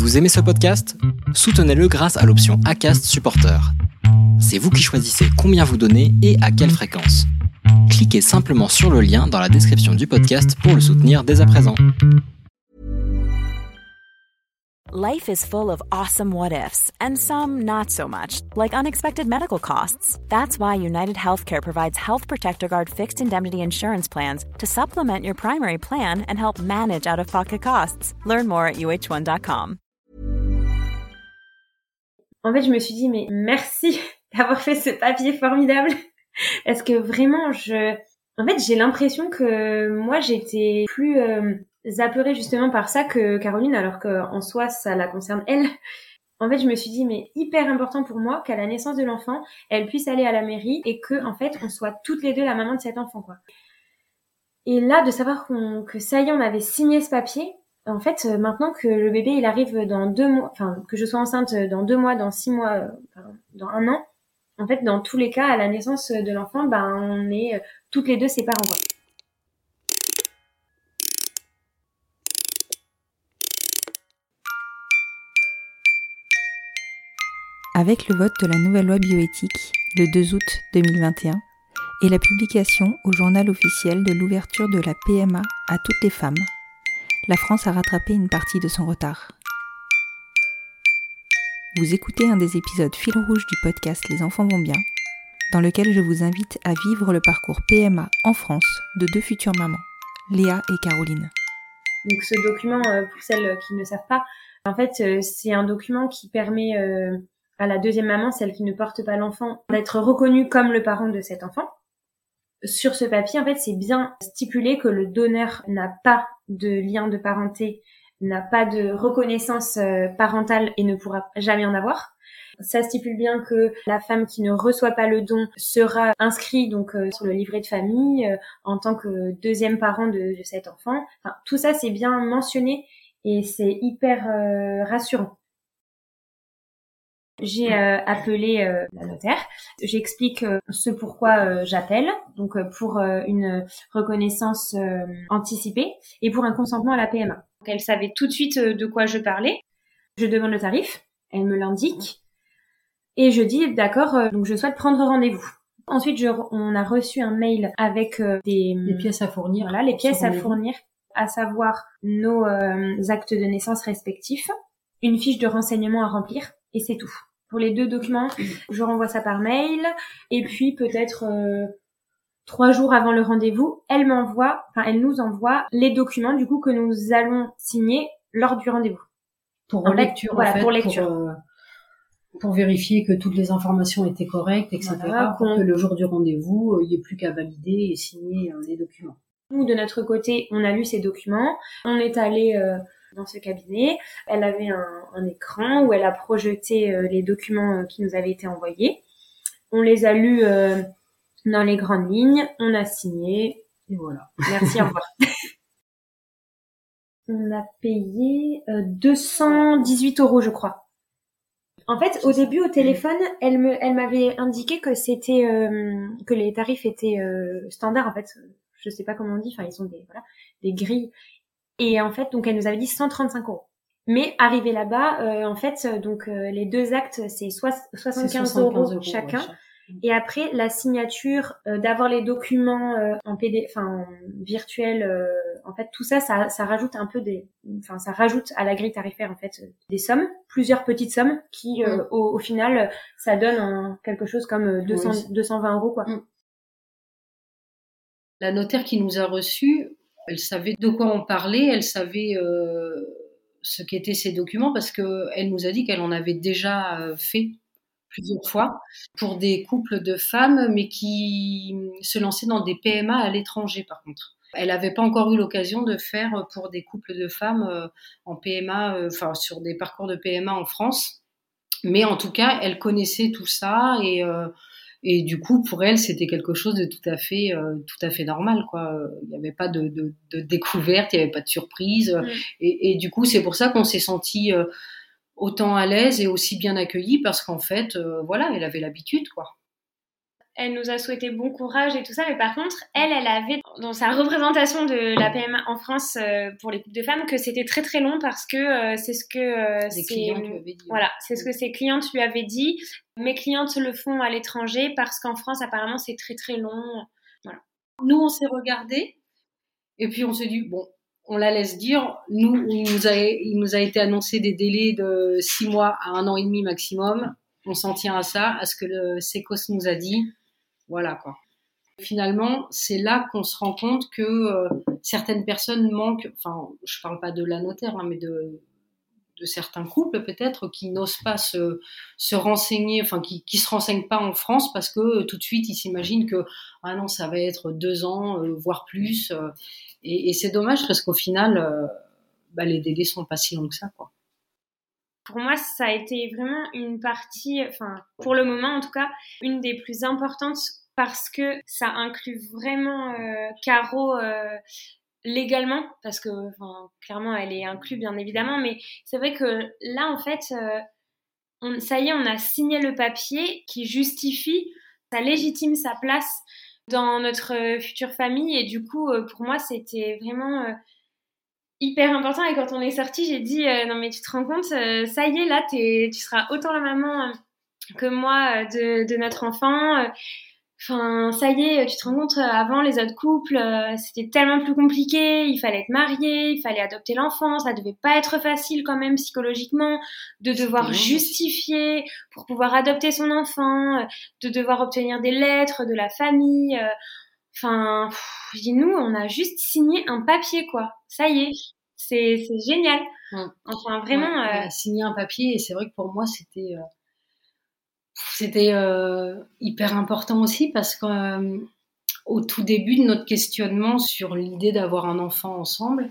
Vous aimez ce podcast? Soutenez-le grâce à l'option ACAST Supporter. C'est vous qui choisissez combien vous donnez et à quelle fréquence. Cliquez simplement sur le lien dans la description du podcast pour le soutenir dès à présent. Life is full of awesome what ifs and some not so much, like unexpected medical costs. That's why United Healthcare provides Health Protector Guard fixed indemnity insurance plans to supplement your primary plan and help manage out of pocket costs. Learn more at uh1.com. En fait, je me suis dit, mais merci d'avoir fait ce papier formidable. Parce que vraiment, je, en fait, j'ai l'impression que moi, j'étais plus euh, apeurée justement par ça que Caroline, alors qu'en soi, ça la concerne elle. En fait, je me suis dit, mais hyper important pour moi qu'à la naissance de l'enfant, elle puisse aller à la mairie et que, en fait, on soit toutes les deux la maman de cet enfant, quoi. Et là, de savoir que ça y est, on avait signé ce papier, en fait, euh, maintenant que le bébé, arrive dans deux mois, enfin, que je sois enceinte dans deux mois, dans six mois, euh, dans un an, en fait, dans tous les cas, à la naissance de l'enfant, ben, on est euh, toutes les deux ses. Avec le vote de la nouvelle loi bioéthique le 2 août 2021 et la publication au journal officiel de l'ouverture de la PMA à toutes les femmes, la France a rattrapé une partie de son retard. Vous écoutez un des épisodes fil rouge du podcast Les enfants vont bien, dans lequel je vous invite à vivre le parcours PMA en France de deux futures mamans, Léa et Caroline. Donc ce document, euh, pour celles qui ne savent pas, en fait, euh, c'est un document qui permet euh, à la deuxième maman, celle qui ne porte pas l'enfant, d'être reconnue comme le parent de cet enfant. Sur ce papier, en fait, c'est bien stipulé que le donneur n'a pas de lien de parenté, n'a pas de reconnaissance euh, parentale et ne pourra jamais en avoir. Ça stipule bien que la femme qui ne reçoit pas le don sera inscrite donc euh, sur le livret de famille euh, en tant que deuxième parent de, cet enfant. Enfin, tout ça c'est bien mentionné et c'est hyper rassurant. J'ai euh, appelé euh, la notaire. J'explique euh, ce pourquoi j'appelle, donc pour une reconnaissance anticipée et pour un consentement à la PMA. Donc, elle savait tout de suite de quoi je parlais. Je demande le tarif, elle me l'indique et je dis d'accord, donc je souhaite prendre rendez-vous. Ensuite, je, on a reçu un mail avec des les pièces à fournir. Voilà, les pièces à fournir, à savoir nos actes de naissance respectifs, une fiche de renseignement à remplir et c'est tout pour les deux documents. Je renvoie ça par mail et puis peut-être euh, trois jours avant le rendez-vous, elle m'envoie, enfin elle nous envoie les documents du coup que nous allons signer lors du rendez-vous. Pour lecture, voilà, pour lecture. Euh, pour, vérifier que toutes les informations étaient correctes, etc. pour que le jour du rendez-vous, euh, il n'y ait plus qu'à valider et signer les documents. Nous, de notre côté, on a lu ces documents. On est allé dans ce cabinet. Elle avait un, écran où elle a projeté euh, les documents euh, qui nous avaient été envoyés. On les a lus euh, dans les grandes lignes, on a signé, et voilà. Merci, au revoir. on a payé 218 euros, je crois. En fait, au début, au téléphone, elle me, elle m'avait indiqué que c'était, que les tarifs étaient standards. En fait, je sais pas comment on dit. Enfin, ils sont des, voilà, des grilles. Et en fait, donc elle nous avait dit 135 euros. Mais arrivé là-bas, euh, en fait, donc euh, les deux actes, c'est 75, euros, chacun. Et après, la signature, euh, d'avoir les documents en PD, enfin virtuel, en fait, tout ça, ça, ça rajoute un peu des, enfin, ça rajoute à la grille tarifaire en fait des sommes, plusieurs petites sommes qui, mm. au, final, ça donne quelque chose comme 200, 220 euros quoi. Mm. La notaire qui nous a reçus, elle savait de quoi on parlait, elle savait euh, ce qu'étaient ces documents parce qu'elle nous a dit qu'elle en avait déjà euh, fait plusieurs fois pour des couples de femmes, mais qui se lançaient dans des PMA à l'étranger par contre. Elle n'avait pas encore eu l'occasion de faire pour des couples de femmes euh, en PMA, enfin sur des parcours de PMA en France. Mais en tout cas, elle connaissait tout ça et et du coup, pour elle, c'était quelque chose de tout à fait, euh, tout à fait normal, quoi. Il n'y avait pas de, de, de découverte, il n'y avait pas de surprise. Mm. Et, et, du coup, c'est pour ça qu'on s'est senti euh, autant à l'aise et aussi bien accueillis parce qu'en fait, euh, voilà, elle avait l'habitude, quoi. Elle nous a souhaité bon courage et tout ça, mais par contre, elle, elle avait dans sa représentation de la PMA en France euh, pour les couples de femmes que c'était très très long parce que euh, c'est ce que euh, dit. Voilà, c'est ce que ses clientes lui avaient dit. Mes clientes le font à l'étranger parce qu'en France, apparemment, c'est très très long. Voilà. Nous, on s'est regardé et puis on s'est dit bon, on la laisse dire. Nous, il nous a, il nous a été annoncé des délais de six mois à un an et demi maximum. On s'en tient à ça, à ce que le SECOS nous a dit. Voilà quoi. Finalement, c'est là qu'on se rend compte que euh, certaines personnes manquent, enfin, je parle pas de la notaire, hein, mais de, certains couples peut-être qui n'osent pas se, se renseigner, enfin qui, qui se renseignent pas en France parce que euh, tout de suite ils s'imaginent que ah non ça va être deux ans euh, voire plus et, c'est dommage parce qu'au final bah, les délais sont pas si longs que ça. Pour moi ça a été vraiment une partie, enfin pour le moment en tout cas une des plus importantes parce que ça inclut vraiment euh, Caro euh, légalement, parce que clairement elle est inclue bien évidemment, mais c'est vrai que là en fait, euh, ça y est, on a signé le papier qui justifie, ça légitime sa place dans notre future famille. Et du coup pour moi c'était vraiment hyper important. Et quand on est sorti j'ai dit non mais tu te rends compte ça y est là tu seras autant la maman que moi de notre enfant Enfin, ça y est, tu te rends compte, euh, avant les autres couples, euh, c'était tellement plus compliqué, il fallait être marié, il fallait adopter l'enfant, ça devait pas être facile quand même psychologiquement de devoir justifier pour pouvoir adopter son enfant, euh, de devoir obtenir des lettres de la famille. Enfin, je dis nous, on a juste signé un papier quoi. Ça y est, c'est génial. Enfin, vraiment. on a signé un papier et c'est vrai que pour moi c'était c'était euh, hyper important aussi parce qu'au euh, tout début de notre questionnement sur l'idée d'avoir un enfant ensemble,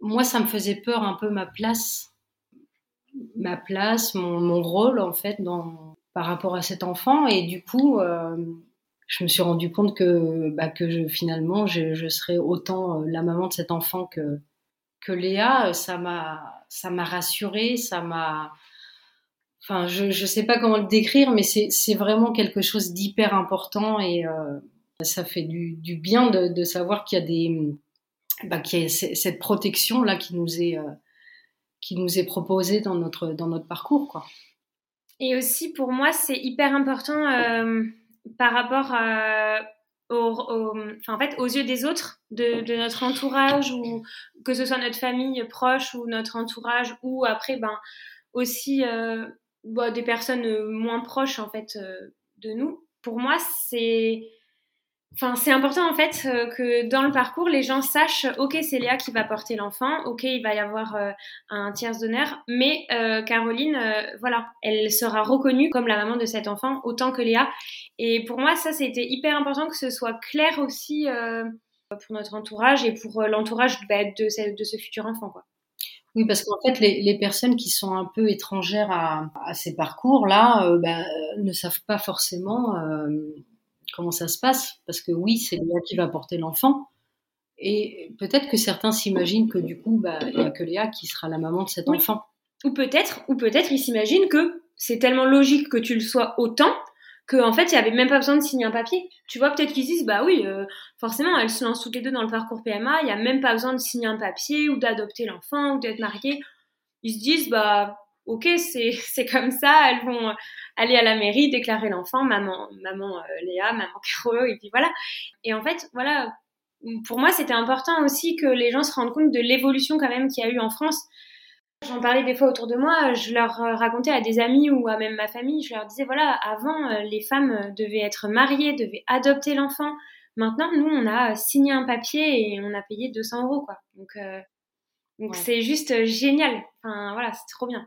moi, ça me faisait peur un peu ma place, ma place, mon, rôle en fait par rapport à cet enfant. Et du coup, euh, je me suis rendu compte que, bah, que finalement, je, je, serais autant la maman de cet enfant que, que Léa. Ça m'a rassurée, ça m'a, enfin, je ne sais pas comment le décrire, mais c'est vraiment quelque chose d'hyper important et euh, ça fait du, bien de, savoir qu'il y a des, bah, qu'il y a cette protection là qui nous est, euh, qui nous est proposée dans notre, dans notre parcours, quoi. Et aussi pour moi, c'est hyper important euh, par rapport à, en fait, aux yeux des autres, de, notre entourage, ou que ce soit notre famille proche ou notre entourage, ou après, ben, aussi bah, des personnes euh, moins proches en fait euh, de nous. Pour moi, c'est Enfin, c'est important en fait euh, que dans le parcours, les gens sachent, ok, c'est Léa qui va porter l'enfant, ok, il va y avoir un tiers d'honneur, mais Caroline, voilà, elle sera reconnue comme la maman de cet enfant autant que Léa. Et pour moi, ça, c'était hyper important que ce soit clair aussi pour notre entourage et pour l'entourage bah, de, ce, de ce futur enfant, quoi. Oui, parce qu'en fait, les, les, personnes qui sont un peu étrangères à, à ces parcours-là euh, bah, ne savent pas forcément euh, comment ça se passe. Parce que oui, c'est Léa qui va porter l'enfant. Et peut-être que certains s'imaginent que du coup, bah, il n'y a que Léa qui sera la maman de cet enfant. Ou peut-être, ou peut-être ils s'imaginent que c'est tellement logique que tu le sois autant qu'en fait, il n'y avait même pas besoin de signer un papier. Tu vois, peut-être qu'ils disent, bah oui, euh, forcément, elles se lancent toutes les deux dans le parcours PMA, il n'y a même pas besoin de signer un papier ou d'adopter l'enfant ou d'être mariée. Ils se disent, bah ok, c'est, c'est comme ça, elles vont aller à la mairie, déclarer l'enfant, maman, maman euh, Léa, maman Caro, et puis voilà. Et en fait, voilà, pour moi, c'était important aussi que les gens se rendent compte de l'évolution quand même qu'il y a eu en France J'en parlais des fois autour de moi, je leur euh, racontais à des amis ou à même ma famille, je leur disais voilà, avant euh, les femmes euh, devaient être mariées, devaient adopter l'enfant. Maintenant, nous, on a signé un papier et on a payé 200 euros, quoi. Donc, donc c'est juste génial. Enfin, voilà, c'est trop bien.